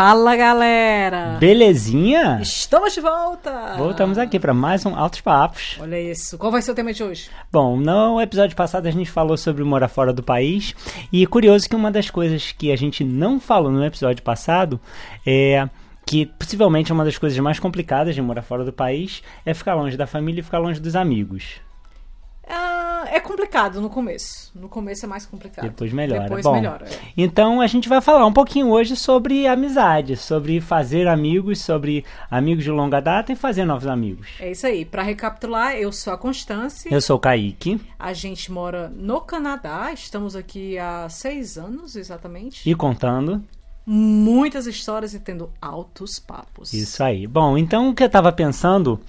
Fala galera! Belezinha? Estamos de volta! Voltamos aqui para mais um Altos Papos. Olha isso. Qual vai ser o tema de hoje? Bom, no episódio passado a gente falou sobre morar fora do país e é curioso que uma das coisas que a gente não falou no episódio passado é que possivelmente uma das coisas mais complicadas de morar fora do país é ficar longe da família e ficar longe dos amigos. É complicado no começo. No começo é mais complicado. Depois melhora. Depois Bom, melhora. é. Então a gente vai falar um pouquinho hoje sobre amizade, sobre fazer amigos, sobre amigos de longa data e fazer novos amigos. É isso aí. Pra recapitular, eu sou a Constância. Eu sou o Kaique A gente mora no Canadá. Estamos aqui há seis anos, exatamente. e contando. Muitas histórias e tendo altos papos. Isso aí. Bom, então o que eu tava pensando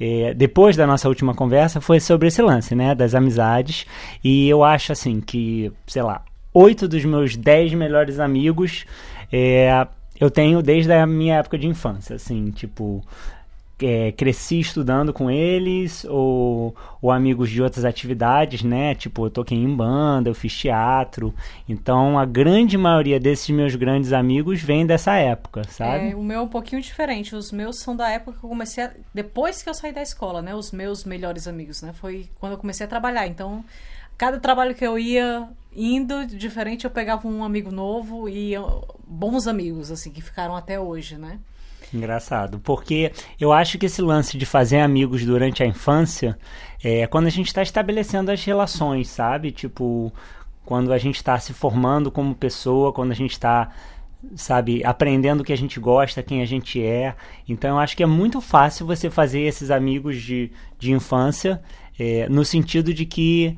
eh, depois da nossa última conversa foi sobre esse lance, né, das amizades. E eu acho assim que, sei lá, oito dos meus dez melhores amigos eh, eu tenho desde a minha época de infância, assim, tipo. Eh, cresci estudando com eles, ou, ou amigos de outras atividades, né? Tipo, eu toquei em banda, eu fiz teatro. Então, a grande maioria desses meus grandes amigos vem dessa época, sabe? É, o meu é um pouquinho diferente. Os meus são da época que eu comecei a... Depois que eu saí da escola, né? Os meus melhores amigos, né? Foi quando eu comecei a trabalhar. Então, cada trabalho que eu ia indo, diferente, eu pegava um amigo novo e bons amigos, assim, que ficaram até hoje, né? Engraçado, porque eu acho que esse lance de fazer amigos durante a infância é quando a gente está estabelecendo as relações, sabe? Tipo, quando a gente está se formando como pessoa, quando a gente está, sabe, aprendendo o que a gente gosta, quem a gente é. Então eu acho que é muito fácil você fazer esses amigos de, de infância, é, no sentido de que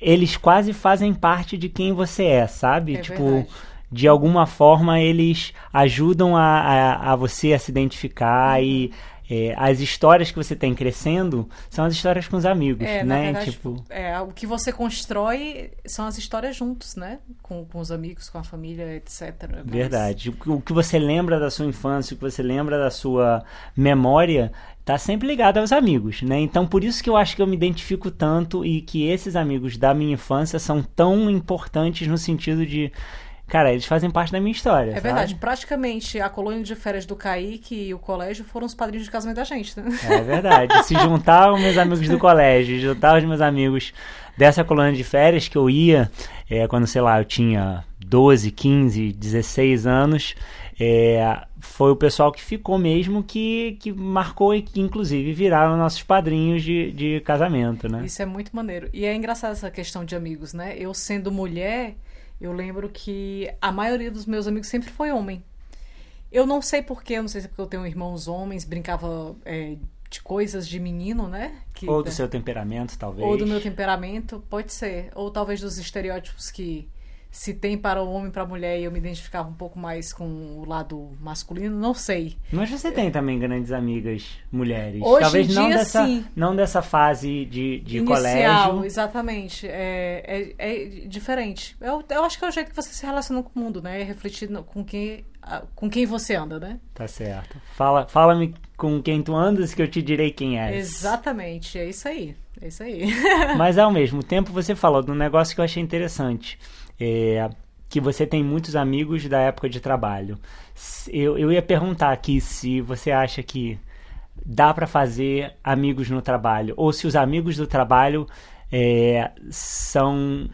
eles quase fazem parte de quem você é, sabe? É tipo, verdade. De alguma forma eles ajudam a, a, a você a se identificar e é, as histórias que você tem crescendo são as histórias com os amigos, É, né? verdade, tipo, é, o que você constrói são as histórias juntos, né? Com, com os amigos, com a família, etc. Mas- verdade. O, que- o que você lembra da sua infância, o que você lembra da sua memória, tá sempre ligado aos amigos, né? Então por isso que eu acho que eu me identifico tanto e que esses amigos da minha infância são tão importantes no sentido de, cara, eles fazem parte da minha história. É verdade. sabe? Praticamente a colônia de férias do Kaique e o colégio foram os padrinhos de casamento da gente, né? É verdade. Se juntar os meus amigos do colégio, juntar os meus amigos dessa colônia de férias que eu ia é, quando, sei lá, eu tinha 12, 15, 16 anos, é, foi o pessoal que ficou mesmo que, que marcou e que, inclusive, viraram nossos padrinhos de, de casamento, né? Isso é muito maneiro. E é engraçado essa questão de amigos, né? Eu sendo mulher, eu lembro que a maioria dos meus amigos sempre foi homem. Eu não sei porquê, eu não sei se é porque eu tenho irmãos homens, brincava é, de coisas de menino, né? Que- Ou do seu temperamento, talvez. ou do meu temperamento, pode ser. Ou talvez dos estereótipos que se tem para o homem e para a mulher e eu me identificava um pouco mais com o lado masculino, não sei. Mas você tem também grandes amigas mulheres. Hoje talvez não dessa, sim. não dessa fase de, de Inicial, colégio. exatamente. É, é, é diferente. Eu, eu acho que é o jeito que você se relaciona com o mundo, né? É refletir com quem, com quem você anda, né? Tá certo. Fala, fala-me com quem tu andas que eu te direi quem és. Exatamente, é isso aí. É isso aí. Mas ao mesmo tempo você falou de um negócio que eu achei interessante. É, que você tem muitos amigos da época de trabalho. Eu, eu ia perguntar aqui se você acha que dá pra fazer amigos no trabalho. Ou se os amigos do trabalho é, são,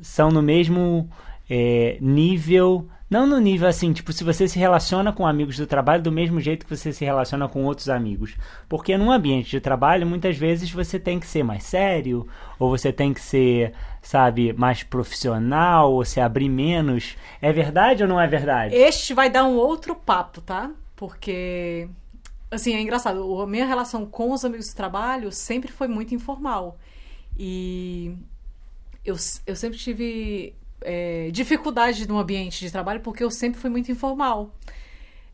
são no mesmo é, nível. Não no nível assim, tipo, se você se relaciona com amigos do trabalho do mesmo jeito que você se relaciona com outros amigos. Porque num ambiente de trabalho, muitas vezes você tem que ser mais sério, ou você tem que ser, sabe, mais profissional, ou se abrir menos. É verdade ou não é verdade? Este vai dar um outro papo, tá? Porque, assim, é engraçado. A minha relação com os amigos do trabalho sempre foi muito informal. E eu, eu sempre tive é, dificuldade no ambiente de trabalho porque eu sempre fui muito informal.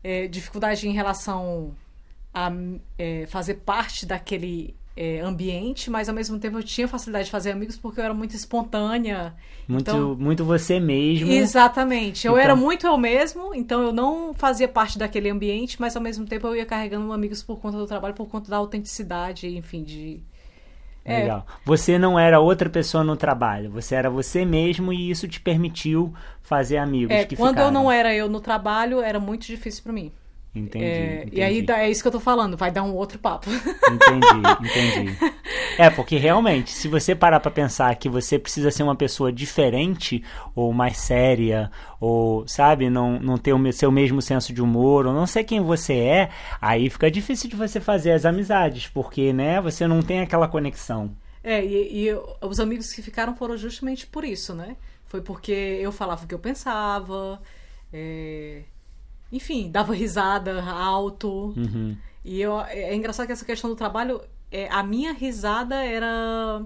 É, dificuldade em relação a é, fazer parte daquele é, ambiente, mas ao mesmo tempo eu tinha facilidade de fazer amigos porque eu era muito espontânea. Muito, Então- muito você mesmo. Exatamente. Eu Então- era muito eu mesmo, então eu não fazia parte daquele ambiente, mas ao mesmo tempo eu ia carregando amigos por conta do trabalho, por conta da autenticidade, enfim, de. É. Legal. Você não era outra pessoa no trabalho, você era você mesmo e isso te permitiu fazer amigos É, que quando ficaram. eu não era eu no trabalho, era muito difícil pra mim. Entendi, É, entendi. E aí é isso que eu tô falando, vai dar um outro papo. Entendi, entendi. É, porque realmente, se você parar pra pensar que você precisa ser uma pessoa diferente, ou mais séria, ou, sabe, não, não ter o seu mesmo senso de humor, ou não sei quem você é, aí fica difícil de você fazer as amizades, porque, né, você não tem aquela conexão. É, e, e os amigos que ficaram foram justamente por isso, né? Foi porque eu falava o que eu pensava, é, enfim, dava risada alto. Uhum. E eu, é engraçado que essa questão do trabalho, é, a minha risada era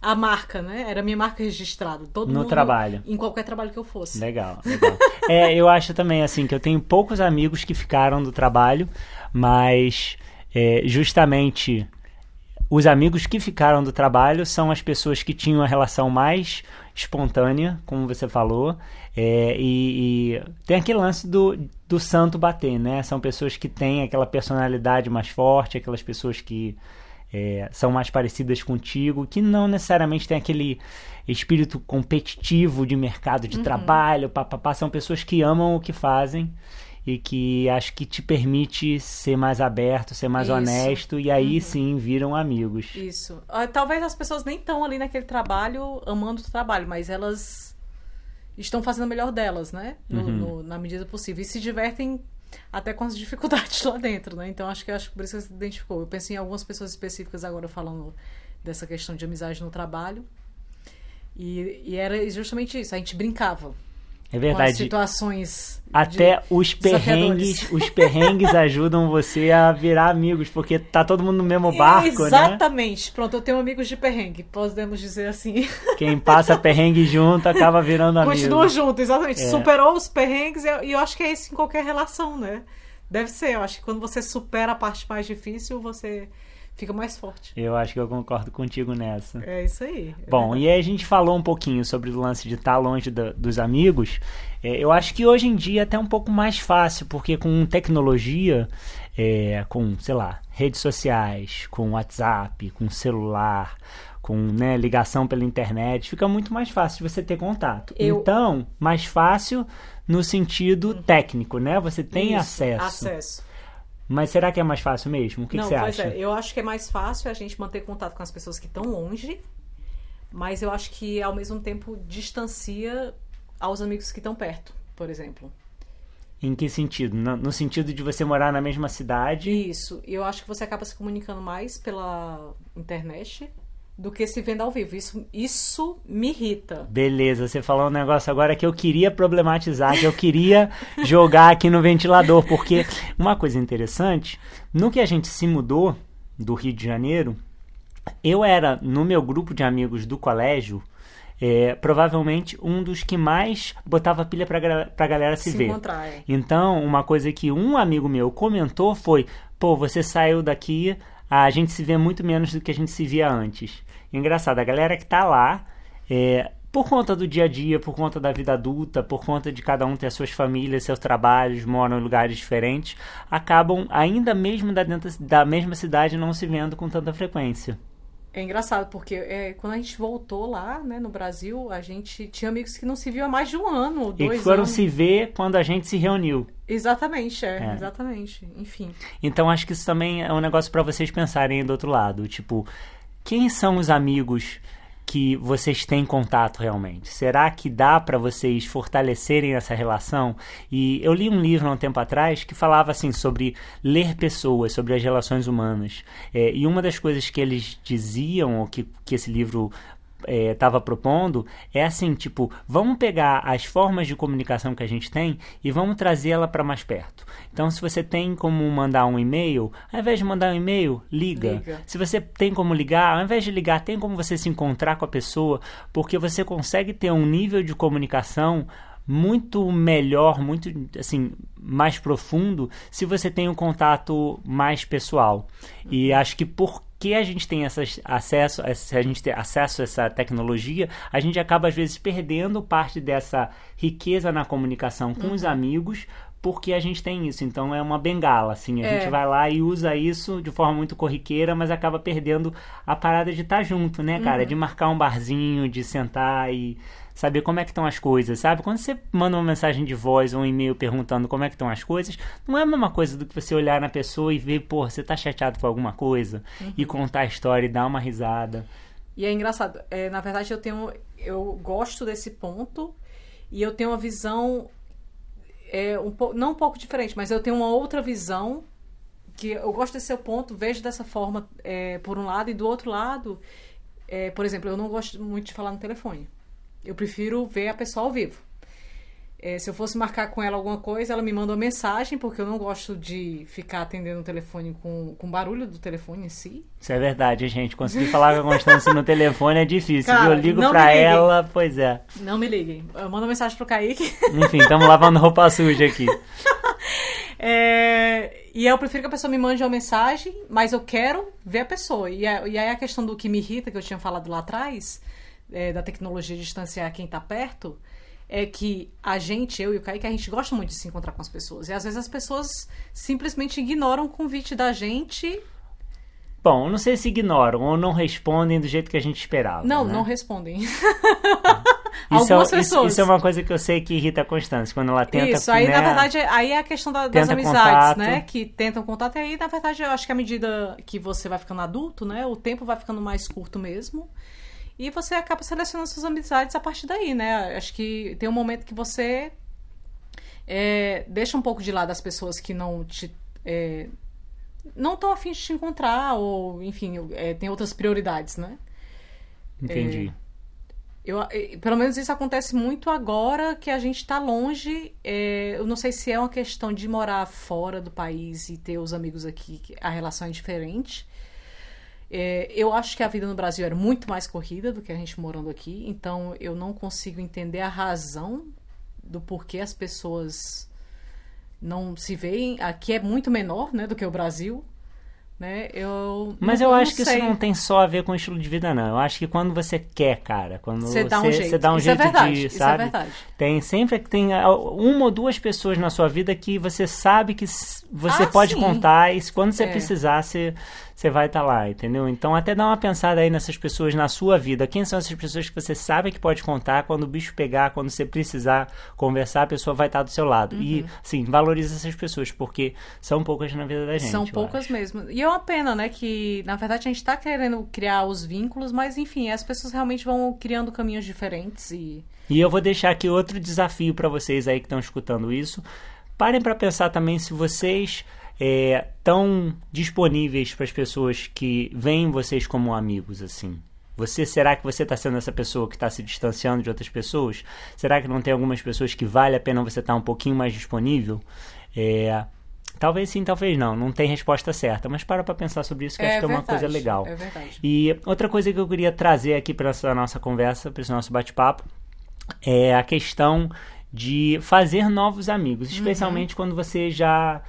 a marca, né? Era a minha marca registrada. Todo No mundo, trabalho. Em qualquer trabalho que eu fosse. Legal, legal. É, eu acho também assim que eu tenho poucos amigos que ficaram do trabalho, mas é, justamente os amigos que ficaram do trabalho são as pessoas que tinham a relação mais espontânea, como você falou, é, e, e tem aquele lance do, do santo bater, né? São pessoas que têm aquela personalidade mais forte, aquelas pessoas que é, são mais parecidas contigo, que não necessariamente tem aquele espírito competitivo de mercado de trabalho, papapá, são pessoas que amam o que fazem e que acho que te permite ser mais aberto, ser mais Isso. honesto e aí sim viram amigos. Isso. Ah, Talvez as pessoas nem estão ali naquele trabalho amando o trabalho, mas elas estão fazendo o melhor delas, né? No- Uhum. no- na medida possível. E se divertem até com as dificuldades lá dentro, né? Então acho que acho que por isso que você se identificou. Eu pensei em algumas pessoas específicas agora falando dessa questão de amizade no trabalho. E, e era justamente isso. A gente brincava É com verdade. situações. Até os perrengues, os perrengues ajudam você a virar amigos, porque tá todo mundo no mesmo barco, né? Exatamente. Pronto, eu tenho amigos de perrengue, podemos dizer assim. Quem passa perrengue junto acaba virando amigo. Continua junto, exatamente. É. Superou os perrengues e eu acho que é isso em qualquer relação, né? Deve ser. Eu acho que quando você supera a parte mais difícil, você fica mais forte. Eu acho que eu concordo contigo nessa. É isso aí. É Bom, verdade. e aí a gente falou um pouquinho sobre o lance de estar longe da- dos amigos. É, eu acho que hoje em dia é até um pouco mais fácil, porque com tecnologia, é, com, sei lá, redes sociais, com WhatsApp, com celular, com né, ligação pela internet, fica muito mais fácil de você ter contato. Eu- Então, mais fácil no sentido técnico, né? Você tem Isso, acesso. Acesso. Mas será que é mais fácil mesmo? O que, que Não, você pois acha? é. Eu acho que é mais fácil a gente manter contato com as pessoas que estão longe, mas eu acho que ao mesmo tempo distancia aos amigos que estão perto, por exemplo. Em que sentido? No, no sentido de você morar na mesma cidade? Isso. Eu acho que você acaba se comunicando mais pela internet do que se vendo ao vivo. Isso, isso me irrita. Beleza, você falou um negócio agora que eu queria problematizar, que eu queria jogar aqui no ventilador, porque uma coisa interessante, no que a gente se mudou do Rio de Janeiro, eu era, no meu grupo de amigos do colégio, é, provavelmente um dos que mais botava pilha pra, pra galera se, Se ver. encontrar, é. Então, uma coisa que um amigo meu comentou foi: pô, você saiu daqui, a gente se vê muito menos do que a gente se via antes. Engraçado, a galera que tá lá, é, por conta do dia a dia, por conta da vida adulta, por conta de cada um ter suas famílias, seus trabalhos, moram em lugares diferentes, acabam, ainda mesmo da, dentro da mesma cidade, não se vendo com tanta frequência. É engraçado, porque é, quando a gente voltou lá, né, no Brasil, a gente tinha amigos que não se viam há mais de um ano, ou E dois que foram anos. se ver quando a gente se reuniu. Exatamente, é, É. exatamente. Enfim. Então acho que isso também é um negócio para vocês pensarem do outro lado, tipo, quem são os amigos que vocês têm contato realmente? Será que dá para vocês fortalecerem essa relação? E eu li um livro há um tempo atrás que falava assim sobre ler pessoas, sobre as relações humanas. É, e uma das coisas que eles diziam, ou que, que esse livro estava propondo é assim, tipo, vamos pegar as formas de comunicação que a gente tem e vamos trazê-la para mais perto. Então, se você tem como mandar um e-mail, ao invés de mandar um e-mail, liga. Liga. Se você tem como ligar, ao invés de ligar, tem como você se encontrar com a pessoa, porque você consegue ter um nível de comunicação muito melhor, muito assim, mais profundo, se você tem um contato mais pessoal. E acho que por que a gente tem essas acesso, a gente tem acesso a essa tecnologia, a gente acaba às vezes perdendo parte dessa riqueza na comunicação com os amigos porque a gente tem isso. Então é uma bengala, assim. A É. gente vai lá e usa isso de forma muito corriqueira, mas acaba perdendo a parada de estar junto, né, Uhum. cara? De marcar um barzinho, de sentar e saber como é que estão as coisas, sabe? Quando você manda uma mensagem de voz ou um e-mail perguntando como é que estão as coisas, não é a mesma coisa do que você olhar na pessoa e ver, pô, você tá chateado com alguma coisa Uhum. e contar a história e dar uma risada. E é engraçado. É, na verdade, eu tenho. Eu gosto desse ponto e eu tenho uma visão. É, um po- não um pouco diferente, mas eu tenho uma outra visão que eu gosto desse seu ponto, vejo dessa forma é, por um lado, e do outro lado, é, por exemplo, eu não gosto muito de falar no telefone. Eu prefiro ver a pessoa ao vivo. É, se eu fosse marcar com ela alguma coisa, ela me manda uma mensagem, porque eu não gosto de ficar atendendo o telefone com, com barulho do telefone em si. Isso é verdade, gente. Conseguir falar com a Constância no telefone é difícil. Cara, eu ligo pra ela, pois é. Não me liguem. Eu mando mensagem pro Kaique. Enfim, estamos lavando roupa suja aqui. É, e eu prefiro que a pessoa me mande uma mensagem, mas eu quero ver a pessoa. E, a- e aí a questão do que me irrita, que eu tinha falado lá atrás, é, da tecnologia de distanciar quem tá perto, é que a gente, eu e o Kaique, a gente gosta muito de se encontrar com as pessoas. E às vezes as pessoas simplesmente ignoram o convite da gente. Bom, não sei se ignoram ou não respondem do jeito que a gente esperava. Não, né? não respondem. Isso Algumas é, isso- pessoas. Isso, é uma coisa que eu sei que irrita a Constância, quando ela tenta. Isso, aí né, na verdade, aí é a questão da- das amizades, contato. né? Que tentam contato, e aí na verdade eu acho que à medida que você vai ficando adulto, né? O tempo vai ficando mais curto mesmo. E você acaba selecionando suas amizades a partir daí, né? Acho que tem um momento que você é, deixa um pouco de lado as pessoas que não te. é, não estão afim de te encontrar, ou, enfim, é, tem outras prioridades, né? Entendi. Eu, eh, pelo menos isso acontece muito agora que a gente está longe. É, eu não sei se é uma questão de morar fora do país e ter os amigos aqui, a relação é diferente. É, eu acho que a vida no Brasil era muito mais corrida do que a gente morando aqui, então eu não consigo entender a razão do porquê as pessoas não se veem. Aqui é muito menor né, do que o Brasil. Né? Eu, Mas eu acho que sei. isso não tem só a ver com o estilo de vida, não. Eu acho que quando você quer, cara, quando Você você, dá um jeito. dá um é jeito verdade, de, isso é sabe? verdade. Tem sempre que tem ah, uma ou duas pessoas na sua vida que você sabe que você Ah, pode sim. contar e se- quando você É. precisar, você, você vai estar lá, entendeu? Então até dá uma pensada aí nessas pessoas na sua vida. Quem são essas pessoas que você sabe que pode contar quando o bicho pegar, quando você precisar conversar, a pessoa vai estar do seu lado. E, sim, valoriza essas pessoas, porque são poucas na vida da gente. São poucas acho. mesmo. E é uma pena, né? Que na verdade a gente tá querendo criar os vínculos, mas enfim, as pessoas realmente vão criando caminhos diferentes e. E eu vou deixar aqui outro desafio para vocês aí que estão escutando isso. Parem para pensar também se vocês estão disponíveis para as pessoas que veem vocês como amigos, assim. Você será que você está sendo essa pessoa que está se distanciando de outras pessoas? Será que não tem algumas pessoas que vale a pena você estar um pouquinho mais disponível? É, talvez sim, talvez não. Não tem resposta certa, mas para para pensar sobre isso que eu acho que é uma coisa legal. É verdade. E outra coisa que eu queria trazer aqui para essa nossa conversa, para esse nosso bate-papo, é a questão de fazer novos amigos, Uhum. especialmente quando você já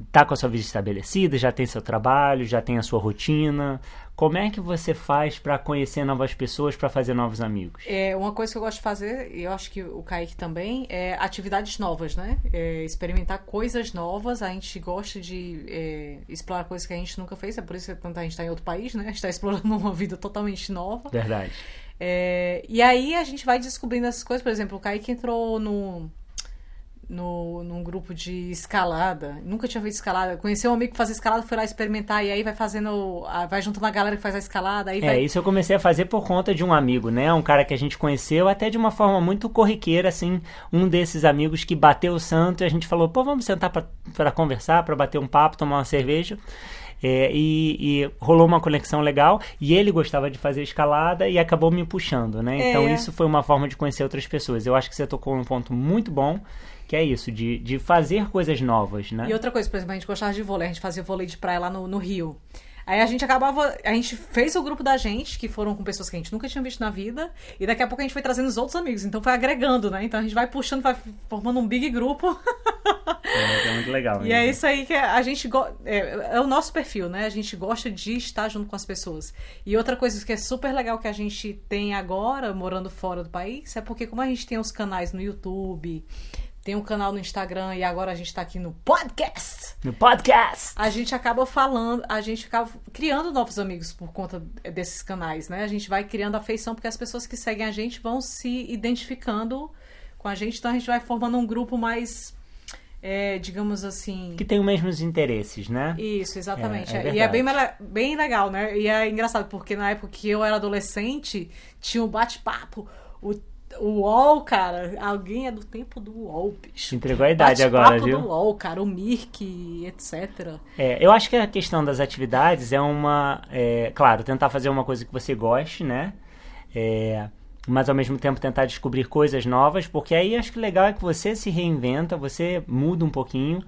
está com a sua vida estabelecida, já tem seu trabalho, já tem a sua rotina. Como é que você faz para conhecer novas pessoas, para fazer novos amigos? É, uma coisa que eu gosto de fazer, e eu acho que o Kaique também, é atividades novas, né? É, experimentar coisas novas. A gente gosta de é, explorar coisas que a gente nunca fez, é por isso que quando a gente está em outro país, né? A gente está explorando uma vida totalmente nova. Verdade. É, e aí a gente vai descobrindo essas coisas. Por exemplo, o Kaique entrou no, no, num grupo de escalada. Nunca tinha feito escalada. Conheceu um amigo que fazia escalada, foi lá experimentar. E aí vai fazendo. Vai juntando a galera que faz a escalada. Aí É, vai... isso eu comecei a fazer por conta de um amigo, né? Um cara que a gente conheceu até de uma forma muito corriqueira, assim. Um desses amigos que bateu o santo e a gente falou, pô, vamos sentar pra conversar, pra bater um papo, tomar uma cerveja. É, e, e rolou uma conexão legal e ele gostava de fazer escalada e acabou me puxando, né? Então É. isso foi uma forma de conhecer outras pessoas. Eu acho que você tocou num ponto muito bom, que é isso, de, de fazer coisas novas, né? E outra coisa, por exemplo, a gente gostava de vôlei, a gente fazia vôlei de praia lá no, no Rio. Aí a gente acabava. A gente fez o grupo da gente, que foram com pessoas que a gente nunca tinha visto na vida, e daqui a pouco a gente foi trazendo os outros amigos. Então foi agregando, né? Então a gente vai puxando, vai formando um big grupo. É, é muito legal. E é isso aí que a gente go... é, é o nosso perfil, né? A gente gosta de estar junto com as pessoas. E outra coisa que é super legal que a gente tem agora, morando fora do país, é porque como a gente tem os canais no YouTube, tem um canal no Instagram e agora a gente tá aqui no podcast. No podcast! A gente acaba falando, a gente acaba criando novos amigos por conta desses canais, né? A gente vai criando afeição porque as pessoas que seguem a gente vão se identificando com a gente, então a gente vai formando um grupo mais é, digamos assim. Que tem os mesmos interesses, né? Isso, exatamente. É, é e é bem, bem legal, né? E é engraçado, porque na época que eu era adolescente, tinha um bate-papo. O o UOL, cara, alguém é do tempo do UOL, bicho. Entregou a idade agora, viu? do UOL, cara, o Mirk, etc. É, eu acho que a questão das atividades é uma. É, claro, tentar fazer uma coisa que você goste, né? É, mas ao mesmo tempo tentar descobrir coisas novas, porque aí acho que o legal é que você se reinventa, você muda um pouquinho,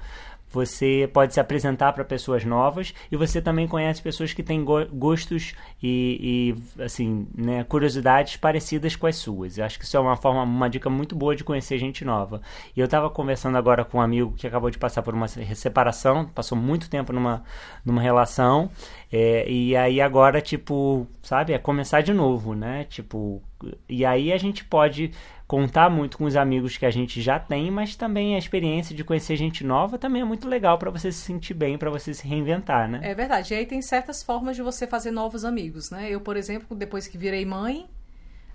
você pode se apresentar para pessoas novas e você também conhece pessoas que têm gostos e, e, assim, né, curiosidades parecidas com as suas. Eu acho que isso é uma forma, uma dica muito boa de conhecer gente nova. E eu estava conversando agora com um amigo que acabou de passar por uma separação, passou muito tempo numa, numa relação, é, e aí agora, tipo, sabe, é começar de novo, né? Tipo, e aí a gente pode contar muito com os amigos que a gente já tem, mas também a experiência de conhecer gente nova também é muito legal para você se sentir bem, para você se reinventar, né? É verdade. E aí tem certas formas de você fazer novos amigos, né? Eu, por exemplo, depois que virei mãe,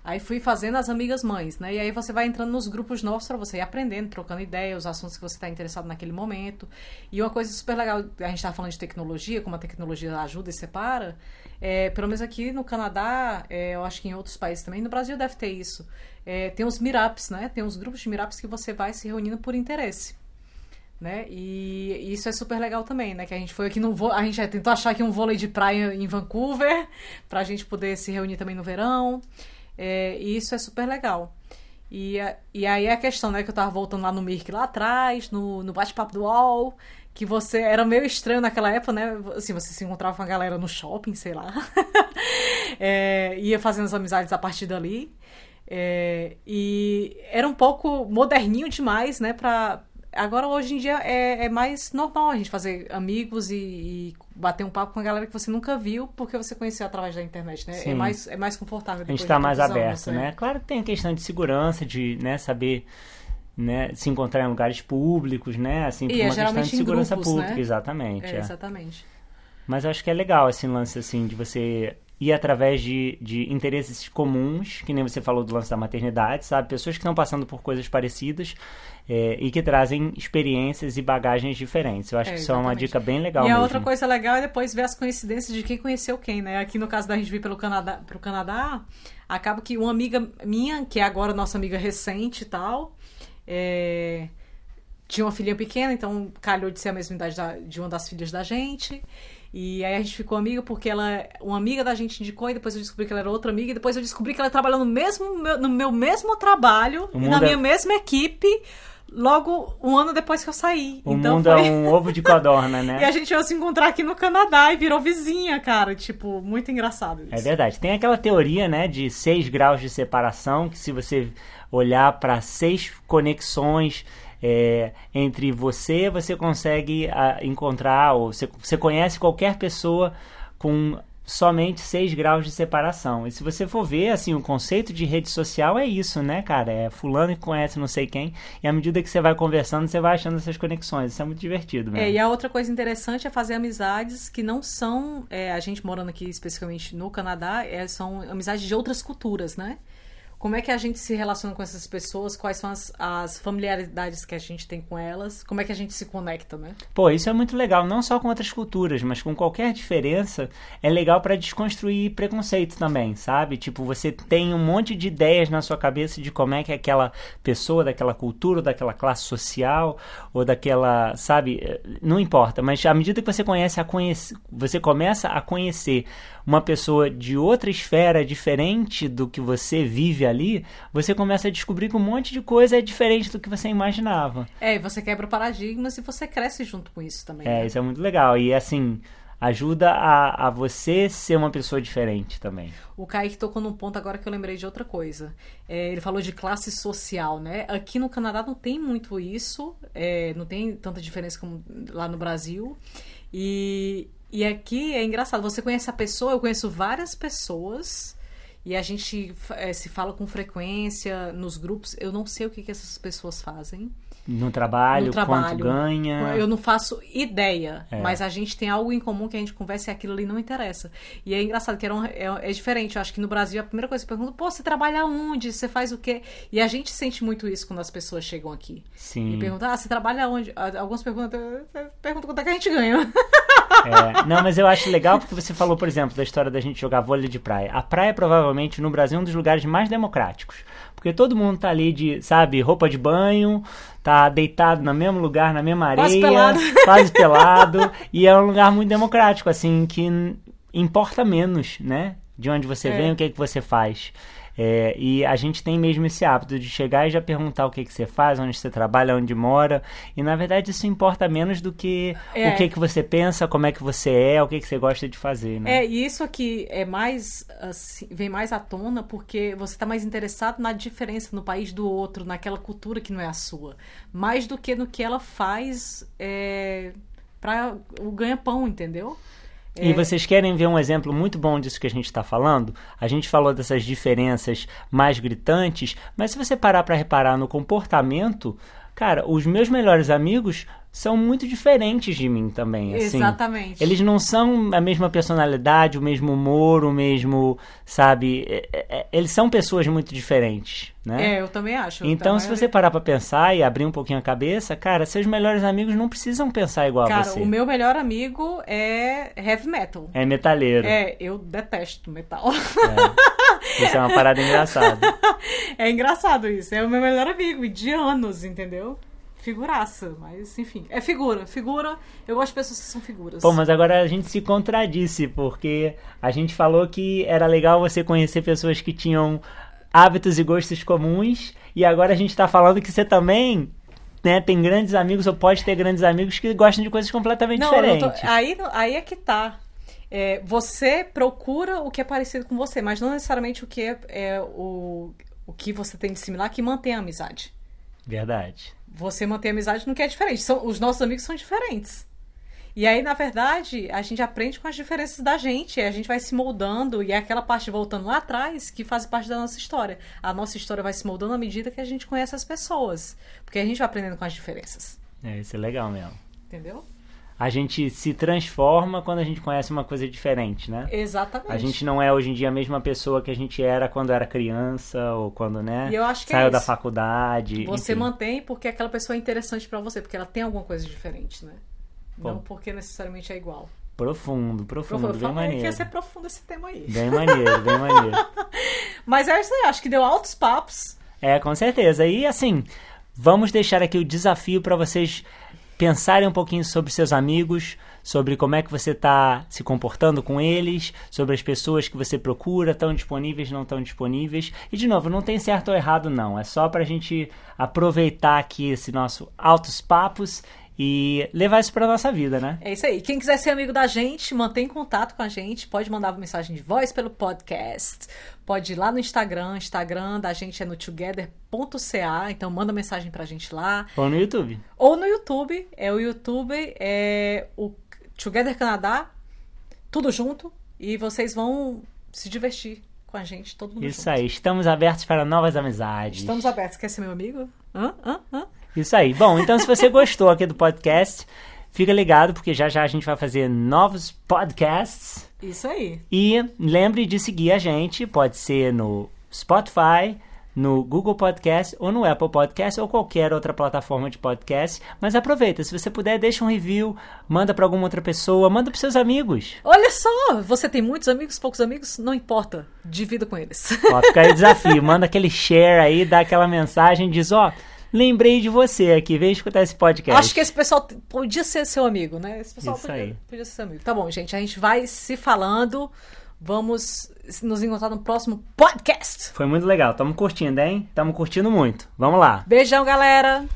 Aí fui fazendo as amigas mães, né? E aí você vai entrando nos grupos novos para você ir aprendendo, trocando ideias, os assuntos que você está interessado naquele momento. E uma coisa super legal, a gente estava falando de tecnologia, como a tecnologia ajuda e separa. É, pelo menos aqui no Canadá, é, eu acho que em outros países também, no Brasil deve ter isso. É, tem os meetups, né? Tem os grupos de meetups que você vai se reunindo por interesse. Né? E isso é super legal também, né? Que a gente foi aqui no a gente tentou achar aqui um vôlei de praia em Vancouver para a gente poder se reunir também no verão. É, e isso é super legal. E, e aí a questão, né, que eu tava voltando lá no Mirk lá atrás, no, no bate-papo do UOL, que você era meio estranho naquela época, né? Assim, você se encontrava com a galera no shopping, sei lá. é, ia fazendo as amizades a partir dali. É, e era um pouco moderninho demais, né, pra, Agora, hoje em dia, é, é mais normal a gente fazer amigos e, e, bater um papo com a galera que você nunca viu, porque você conheceu através da internet, né? É mais, é mais confortável. A gente está mais aberto, né? Claro que tem a questão de segurança, de né, saber né, se encontrar em lugares públicos, né? Assim, e é uma questão de segurança grupos, pública, né? exatamente. É, é. Exatamente. Mas eu acho que é legal esse lance, assim, de você ir através de, de interesses comuns, que nem você falou do lance da maternidade, sabe? Pessoas que estão passando por coisas parecidas é, e que trazem experiências e bagagens diferentes. Eu acho é, que isso é uma dica bem legal. E mesmo. a outra coisa legal é depois ver as coincidências de quem conheceu quem, né? Aqui no caso da gente vir pelo Canadá, pro Canadá, acaba que uma amiga minha, que é agora nossa amiga recente e tal, é, tinha uma filhinha pequena, então calhou de ser a mesma idade da, de uma das filhas da gente. E aí a gente ficou amiga porque ela, uma amiga da gente indicou e depois eu descobri que ela era outra amiga e depois eu descobri que ela trabalhou no mesmo no meu mesmo trabalho e na minha é... mesma equipe logo um ano depois que eu saí. O então mundo é foi... é um ovo de codorna, né? e a gente ia se encontrar aqui no Canadá e virou vizinha, cara. Tipo, muito engraçado isso. É verdade. Tem aquela teoria, né, de seis graus de separação, que se você olhar para seis conexões é, entre você, você consegue a, ah, encontrar, ou você, você conhece qualquer pessoa com somente 6 graus de separação. E se você for ver, assim, o conceito de rede social é isso, né, cara? É fulano que conhece não sei quem, e à medida que você vai conversando, você vai achando essas conexões. Isso é muito divertido mesmo. É, e a outra coisa interessante é fazer amizades que não são, é, a gente morando aqui especificamente no Canadá, é, são amizades de outras culturas, né? Como é que a gente se relaciona com essas pessoas? Quais são as, as, familiaridades que a gente tem com elas? Como é que a gente se conecta, né? Pô, isso é muito legal. Não só com outras culturas, mas com qualquer diferença. É legal para desconstruir preconceito também, sabe? Tipo, você tem um monte de ideias na sua cabeça de como é que aquela pessoa daquela cultura, daquela classe social, ou daquela, sabe? Não importa. Mas à medida que você conhece a conhece, você começa a conhecer uma pessoa de outra esfera diferente do que você vive ali, você começa a descobrir que um monte de coisa é diferente do que você imaginava. É, e você quebra paradigmas e você cresce junto com isso também. É, né? isso é muito legal. E assim, ajuda a, a você ser uma pessoa diferente também. O Kaique tocou num ponto agora que eu lembrei de outra coisa. É, ele falou de classe social, né? Aqui no Canadá não tem muito isso, é, não tem tanta diferença como lá no Brasil. E, e aqui é engraçado, você conhece a pessoa, eu conheço várias pessoas e a gente é, se fala com frequência nos grupos. Eu não sei o que, que essas pessoas fazem. No trabalho, no trabalho. quanto ganha. Eu não faço ideia, É. mas a gente tem algo em comum que a gente conversa e aquilo ali não interessa. E é engraçado que era um- é, é diferente. Eu acho que no Brasil a primeira coisa que você pergunta, pô, você trabalha onde? Você faz o quê? E a gente sente muito isso quando as pessoas chegam aqui. Sim. E perguntam, ah, você trabalha onde? Alguns perguntam, perguntam quanto é que a gente ganha. É, não, mas eu acho legal porque você falou, por exemplo, da história da gente jogar vôlei de praia. A praia, provavelmente, no Brasil, é um dos lugares mais democráticos. Porque todo mundo tá ali de, sabe, roupa de banho, tá deitado no mesmo lugar, na mesma areia. Quase pelado. Quase pelado. e é um lugar muito democrático, assim, que importa menos, né? De onde você É. vem, o que, é que você faz. É, e a gente tem mesmo esse hábito de chegar e já perguntar o que, que você faz, onde você trabalha, onde mora. E na verdade isso importa menos do que É. o que, que você pensa, como é que você é, o que, que você gosta de fazer, né? É, e isso aqui é mais assim, vem mais à tona porque você está mais interessado na diferença no país do outro, naquela cultura que não é a sua, mais do que no que ela faz é, para o ganha-pão, entendeu? E vocês querem ver um exemplo muito bom disso que a gente está falando? A gente falou dessas diferenças mais gritantes, mas se você parar para reparar no comportamento, cara, os meus melhores amigos são muito diferentes de mim também, assim. Exatamente. Eles não são a mesma personalidade, o mesmo humor, o mesmo, sabe? É, é, é, Eles são pessoas muito diferentes, né? É, eu também acho. Então, Tá, se você parar pra pensar e abrir um pouquinho a cabeça, cara, seus melhores amigos não precisam pensar igual a Cara, você. o meu melhor amigo é heavy metal. É metalheiro. É, eu detesto metal. É. Isso é uma parada engraçada. É engraçado isso. É o meu melhor amigo, e de anos, entendeu? Figuraça, mas enfim. É figura, figura. Eu gosto de pessoas que são figuras. Pô, mas agora a gente se contradisse, porque a gente falou que era legal você conhecer pessoas que tinham hábitos e gostos comuns, e agora a gente tá falando que você também. Né, tem grandes amigos ou pode ter grandes amigos que gostam de coisas completamente Não, diferentes. tô- aí, aí é que tá. É, você procura o que é parecido com você, mas não necessariamente o que é, é o, o que você tem de similar que mantém a amizade. Verdade. Você mantém a amizade no que é diferente. São, os nossos amigos são diferentes. E aí, na verdade, a gente aprende com as diferenças da gente, a gente vai se moldando, e é aquela parte voltando lá atrás que faz parte da nossa história. A nossa história vai se moldando à medida que a gente conhece as pessoas. Porque a gente vai aprendendo com as diferenças. É, isso é legal mesmo. Entendeu? A gente se transforma quando a gente conhece uma coisa diferente, né? Exatamente. A gente não é hoje em dia a mesma pessoa que a gente era quando era criança ou quando, né? E eu acho que é saiu da isso. faculdade. Você enfim. mantém porque aquela pessoa é interessante pra você, porque ela tem alguma coisa diferente, né? Pô. Não porque necessariamente é igual. Profundo, profundo, Eu bem falei que maneiro. ia ser profundo esse tema aí. Bem maneiro, bem maneiro. Mas é isso aí, acho que deu altos papos. É, com certeza. E assim, vamos deixar aqui o desafio para vocês pensarem um pouquinho sobre seus amigos, sobre como é que você está se comportando com eles, sobre as pessoas que você procura, estão disponíveis, não estão disponíveis. E de novo, não tem certo ou errado não, é só para a gente aproveitar aqui esse nosso altos papos e levar isso para nossa vida, né? É isso aí. Quem quiser ser amigo da gente, mantém contato com a gente. Pode mandar uma mensagem de voz pelo podcast. Pode ir lá no Instagram. Instagram da gente é no together.ca. Então manda mensagem pra gente lá. Ou no YouTube. Ou no YouTube. É o YouTube, é o Together Canadá. Tudo junto. E vocês vão se divertir com a gente, todo mundo Isso junto. aí, estamos abertos para novas amizades. Estamos abertos. Quer ser meu amigo? Hã? Hã? Hã? Isso aí. Bom, então se você gostou aqui do podcast, fica ligado porque já já a gente vai fazer novos podcasts. Isso aí. E lembre de seguir a gente, pode ser no Spotify, no Google Podcast ou no Apple Podcast ou qualquer outra plataforma de podcast. Mas aproveita, se você puder, deixa um review, manda para alguma outra pessoa, manda para seus amigos. Olha só, você tem muitos amigos, poucos amigos, não importa. Divida com eles. Ó, fica aí o desafio, manda aquele share aí, dá aquela mensagem, diz, ó, lembrei de você aqui, vem escutar esse podcast. Acho que esse pessoal podia ser seu amigo, né? Esse pessoal Isso podia, aí. podia ser seu amigo. Tá bom, gente. A gente vai se falando. Vamos nos encontrar no próximo podcast. Foi muito legal, tamo curtindo, hein? Tamo curtindo muito. Vamos lá. Beijão, galera!